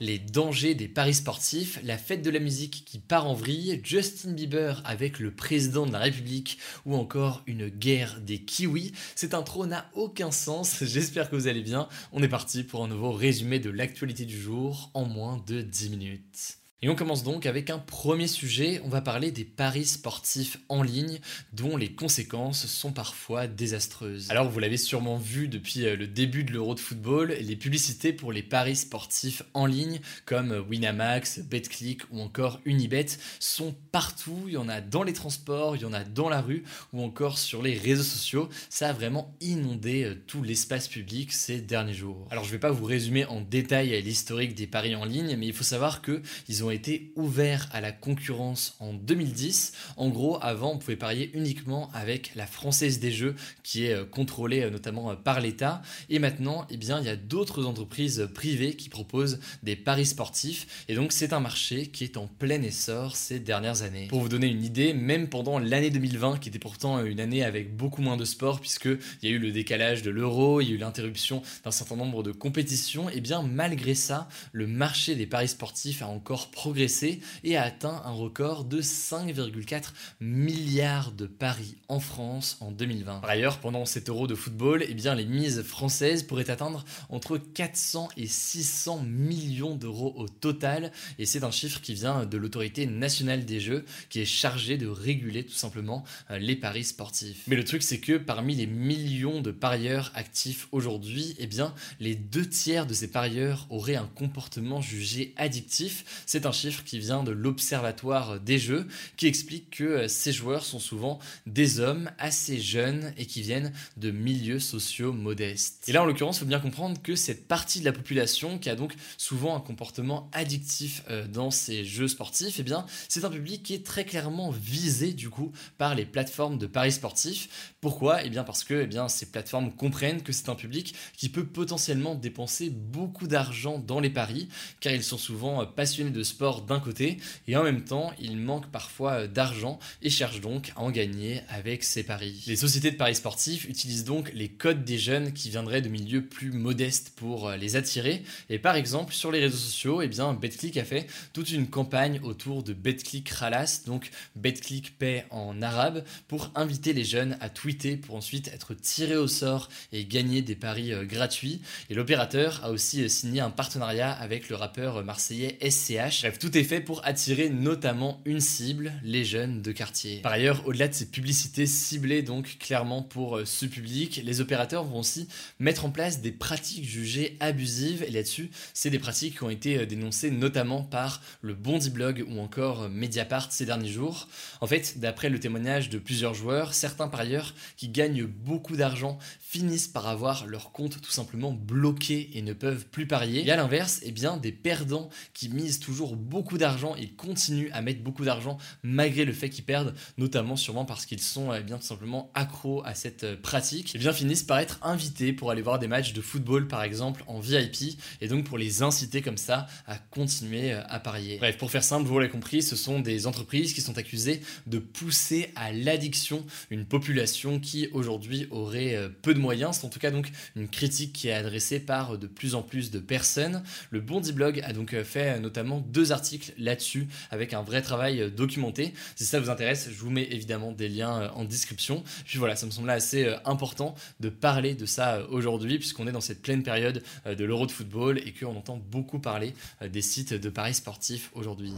Les dangers des paris sportifs, la fête de la musique qui part en vrille, Justin Bieber avec le président de la République ou encore une guerre des kiwis. Cette intro n'a aucun sens, j'espère que vous allez bien. On est parti pour un nouveau résumé de l'actualité du jour en moins de 10 minutes. Et on commence donc avec un premier sujet, on va parler des paris sportifs en ligne dont les conséquences sont parfois désastreuses. Alors vous l'avez sûrement vu depuis euh, le début de l'Euro de football, les publicités pour les paris sportifs en ligne comme Winamax, BetClick ou encore Unibet sont partout, il y en a dans les transports, il y en a dans la rue ou encore sur les réseaux sociaux, ça a vraiment inondé euh, tout l'espace public ces derniers jours. Alors je vais pas vous résumer en détail l'historique des paris en ligne, mais il faut savoir que ils ont été ouverts à la concurrence en 2010. En gros, avant, on pouvait parier uniquement avec la Française des Jeux, qui est euh, contrôlée euh, notamment euh, par l'État. Et maintenant, eh bien, il y a d'autres entreprises privées qui proposent des paris sportifs. Et donc, c'est un marché qui est en plein essor ces dernières années. Pour vous donner une idée, même pendant l'année 2020, qui était pourtant une année avec beaucoup moins de sport, puisqu'il y a eu le décalage de l'euro, il y a eu l'interruption d'un certain nombre de compétitions, et eh bien, malgré ça, le marché des paris sportifs a encore progressé et a atteint un record de 5,4 milliards de paris en France en 2020. Par ailleurs, pendant cet euro de football, eh bien, les mises françaises pourraient atteindre entre 400 et 600 millions d'euros au total, et c'est un chiffre qui vient de l'autorité nationale des jeux, qui est chargée de réguler tout simplement euh, les paris sportifs. Mais le truc, c'est que parmi les millions de parieurs actifs aujourd'hui, eh bien, les deux tiers de ces parieurs auraient un comportement jugé addictif. Un chiffre qui vient de l'Observatoire des jeux, qui explique que euh, ces joueurs sont souvent des hommes assez jeunes et qui viennent de milieux sociaux modestes. Et là, en l'occurrence, il faut bien comprendre que cette partie de la population qui a donc souvent un comportement addictif euh, dans ces jeux sportifs, eh bien, c'est un public qui est très clairement visé du coup par les plateformes de paris sportifs. Pourquoi? Eh bien, parce que eh bien, ces plateformes comprennent que c'est un public qui peut potentiellement dépenser beaucoup d'argent dans les paris, car ils sont souvent euh, passionnés de sport d'un côté, et en même temps, ils manquent parfois euh, d'argent et cherchent donc à en gagner avec ces paris. Les sociétés de paris sportifs utilisent donc les codes des jeunes qui viendraient de milieux plus modestes pour euh, les attirer, et par exemple, sur les réseaux sociaux, eh bien, BetClick a fait toute une campagne autour de BetClick Ralas, donc BetClick paie en arabe, pour inviter les jeunes à tweeter pour ensuite être tirés au sort et gagner des paris euh, gratuits. Et l'opérateur a aussi signé un partenariat avec le rappeur marseillais SCH. Bref, tout est fait pour attirer notamment une cible, les jeunes de quartier. Par ailleurs, au-delà de ces publicités ciblées donc clairement pour euh, ce public, les opérateurs vont aussi mettre en place des pratiques jugées abusives et là-dessus, c'est des pratiques qui ont été euh, dénoncées notamment par le Bondi Blog ou encore euh, Mediapart ces derniers jours. En fait, d'après le témoignage de plusieurs joueurs, certains parieurs qui gagnent beaucoup d'argent finissent par avoir leur compte tout simplement bloqué et ne peuvent plus parier. Et à l'inverse, eh bien des perdants qui misent toujours beaucoup d'argent et continuent à mettre beaucoup d'argent malgré le fait qu'ils perdent, notamment sûrement parce qu'ils sont eh bien tout simplement accros à cette euh, pratique, eh bien finissent par être invités pour aller voir des matchs de football par exemple en VIP et donc pour les inciter comme ça à continuer euh, à parier. Bref, pour faire simple, vous l'avez compris, ce sont des entreprises qui sont accusées de pousser à l'addiction une population qui aujourd'hui aurait euh, peu de moyens. C'est en tout cas donc une critique qui est adressée par de plus en plus de personnes. Le Bondi Blog a donc fait notamment deux articles là-dessus avec un vrai travail documenté. Si ça vous intéresse, je vous mets évidemment des liens en description. Puis voilà, ça me semblait assez euh, important de parler de ça euh, aujourd'hui puisqu'on est dans cette pleine période euh, de l'Euro de football et qu'on entend beaucoup parler des sites de paris sportifs aujourd'hui.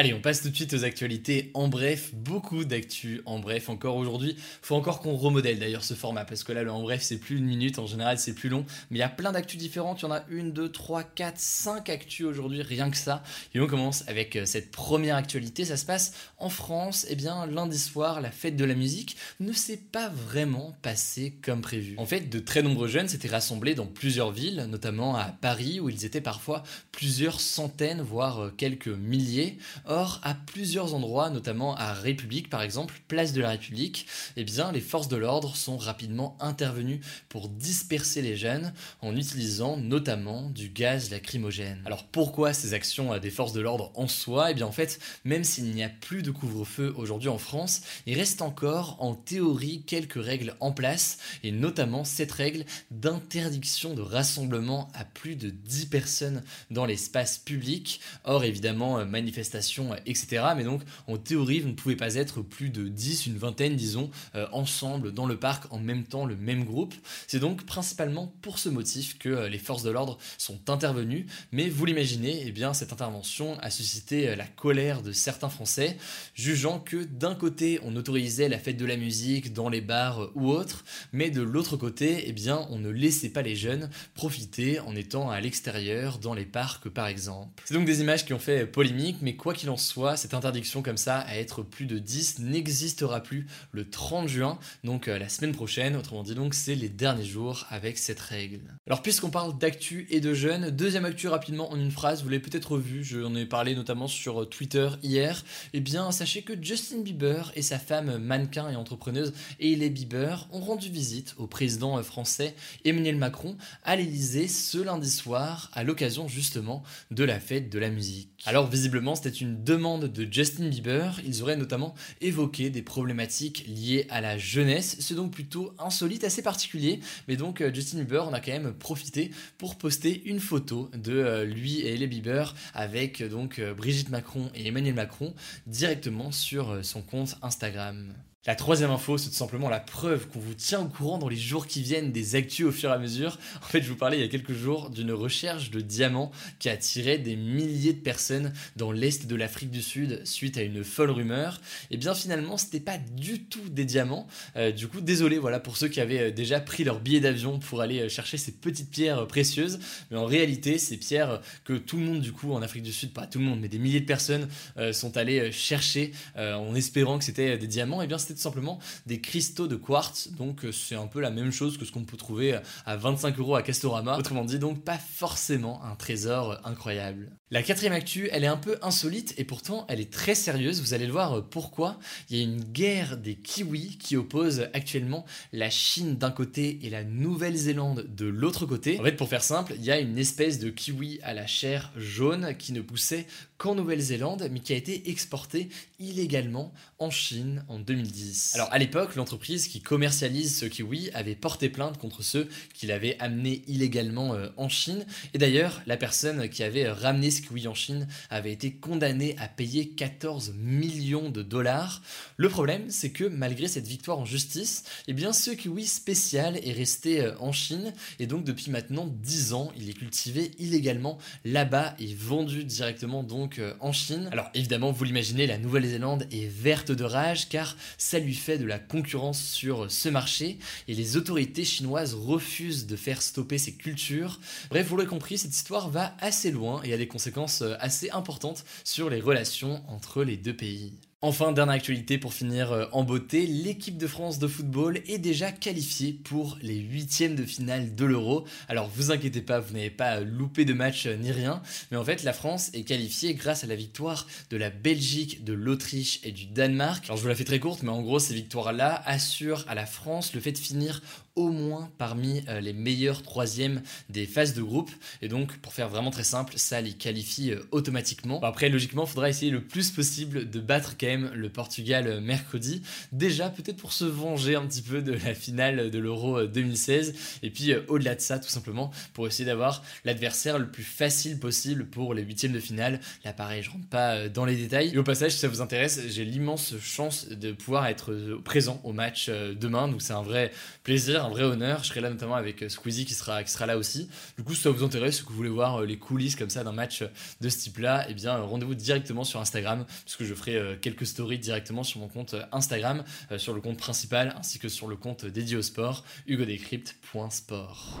Allez, on passe tout de suite aux actualités en bref, beaucoup d'actu en bref encore aujourd'hui. Faut encore qu'on remodèle d'ailleurs ce format parce que là le en bref c'est plus une minute, en général c'est plus long, mais il y a plein d'actu différentes, il y en a une, deux, trois, quatre, cinq actus aujourd'hui, rien que ça. Et on commence avec euh, cette première actualité, ça se passe en France, eh bien lundi soir, la fête de la musique ne s'est pas vraiment passée comme prévu. En fait, de très nombreux jeunes s'étaient rassemblés dans plusieurs villes, notamment à Paris où ils étaient parfois plusieurs centaines, voire euh, quelques milliers. Or, à plusieurs endroits, notamment à République par exemple, place de la République, eh bien les forces de l'ordre sont rapidement intervenues pour disperser les jeunes en utilisant notamment du gaz lacrymogène. Alors pourquoi ces actions des forces de l'ordre en soi? Eh bien en fait, même s'il n'y a plus de couvre-feu aujourd'hui en France, il reste encore en théorie quelques règles en place et notamment cette règle d'interdiction de rassemblement à plus de 10 personnes dans l'espace public. Or évidemment, manifestations, etc. Mais donc en théorie, vous ne pouvez pas être plus de 10, une vingtaine disons, euh, ensemble dans le parc en même temps, le même groupe. C'est donc principalement pour ce motif que euh, les forces de l'ordre sont intervenues, mais vous l'imaginez, eh bien cette intervention a suscité euh, la colère de certains Français, jugeant que d'un côté on autorisait la fête de la musique dans les bars ou autres, mais de l'autre côté, eh bien on ne laissait pas les jeunes profiter en étant à l'extérieur dans les parcs par exemple. C'est donc des images qui ont fait polémique, mais quoi qu'il en soit, cette interdiction comme ça à être plus de 10 n'existera plus le 30 juin, donc euh, la semaine prochaine, autrement dit donc c'est les derniers jours avec cette règle. Alors puisqu'on parle d'actu et de jeunes, deuxième actu rapidement en une phrase, vous l'avez peut-être vu, j'en ai parlé notamment sur Twitter hier, eh bien sachez que Justin Bieber et sa femme mannequin et entrepreneuse Hailey Bieber ont rendu visite au président français Emmanuel Macron à l'Elysée ce lundi soir à l'occasion justement de la fête de la musique. Alors visiblement c'était une demande de Justin Bieber, ils auraient notamment évoqué des problématiques liées à la jeunesse, c'est donc plutôt insolite, assez particulier, mais donc euh, Justin Bieber en a quand même profité pour poster une photo de euh, lui et Hailey Bieber avec donc euh, Brigitte Macron et Emmanuel Macron directement sur son compte Instagram. La troisième info, c'est tout simplement la preuve qu'on vous tient au courant dans les jours qui viennent des actus au fur et à mesure. En fait, je vous parlais il y a quelques jours d'une recherche de diamants qui a attiré des milliers de personnes dans l'est de l'Afrique du Sud suite à une folle rumeur. Et bien finalement, c'était pas du tout des diamants. Euh, du coup, désolé voilà pour ceux qui avaient euh, déjà pris leur billet d'avion pour aller euh, chercher ces petites pierres précieuses. Mais en réalité, ces pierres que tout le monde du coup en Afrique du Sud, pas tout le monde, mais des milliers de personnes sont allées chercher en espérant que c'était des diamants. Et bien tout simplement des cristaux de quartz. Donc euh, c'est un peu la même chose que ce qu'on peut trouver à 25 euros à Castorama. Autrement dit, donc pas forcément un trésor incroyable. La quatrième actu, elle est un peu insolite et pourtant elle est très sérieuse. Vous allez le voir pourquoi. Il y a une guerre des kiwis qui oppose actuellement la Chine d'un côté et la Nouvelle-Zélande de l'autre côté. En fait, pour faire simple, il y a une espèce de kiwi à la chair jaune qui ne poussait qu'en Nouvelle-Zélande, mais qui a été exporté illégalement en Chine en 2010. Alors à l'époque, l'entreprise qui commercialise ce kiwi avait porté plainte contre ceux qui l'avaient amené illégalement euh, en Chine. Et d'ailleurs, la personne qui avait ramené ce kiwi en Chine avait été condamnée à payer 14 millions de dollars. Le problème, c'est que malgré cette victoire en justice, eh bien ce kiwi spécial est resté euh, en Chine et donc depuis maintenant 10 ans, il est cultivé illégalement là-bas et vendu directement donc euh, en Chine. Alors évidemment, vous l'imaginez, la Nouvelle-Zélande est verte de rage car ça lui fait de la concurrence sur ce marché et les autorités chinoises refusent de faire stopper ces cultures. Bref, vous l'avez compris, cette histoire va assez loin et a des conséquences euh, assez importantes sur les relations entre les deux pays. Enfin, dernière actualité pour finir euh, en beauté, l'équipe de France de football est déjà qualifiée pour les huitièmes de finale de l'Euro. Alors vous inquiétez pas, vous n'avez pas loupé de match euh, ni rien, mais en fait la France est qualifiée grâce à la victoire de la Belgique, de l'Autriche et du Danemark. Alors je vous la fais très courte, mais en gros ces victoires-là assurent à la France le fait de finir au moins parmi euh, les meilleurs troisièmes des phases de groupe. Et donc, pour faire vraiment très simple, ça les qualifie euh, automatiquement. après, logiquement, il faudra essayer le plus possible de battre quand même le Portugal euh, mercredi. Déjà, peut-être pour se venger un petit peu de la finale de l'Euro 2016. Et puis, au-delà de ça, tout simplement, pour essayer d'avoir l'adversaire le plus facile possible pour les huitièmes de finale. Là, pareil, je rentre pas dans les détails. Et au passage, si ça vous intéresse, j'ai l'immense chance de pouvoir être présent au match demain. Donc, c'est un vrai plaisir un vrai honneur. Je serai là notamment avec Squeezie qui sera, qui sera là aussi. Du coup, si ça vous intéresse, que vous voulez voir les coulisses comme ça d'un match de ce type-là, eh bien, rendez-vous directement sur Instagram, puisque je ferai quelques stories directement sur mon compte Instagram, sur le compte principal, ainsi que sur le compte dédié au sport, hugodécrypte.sport.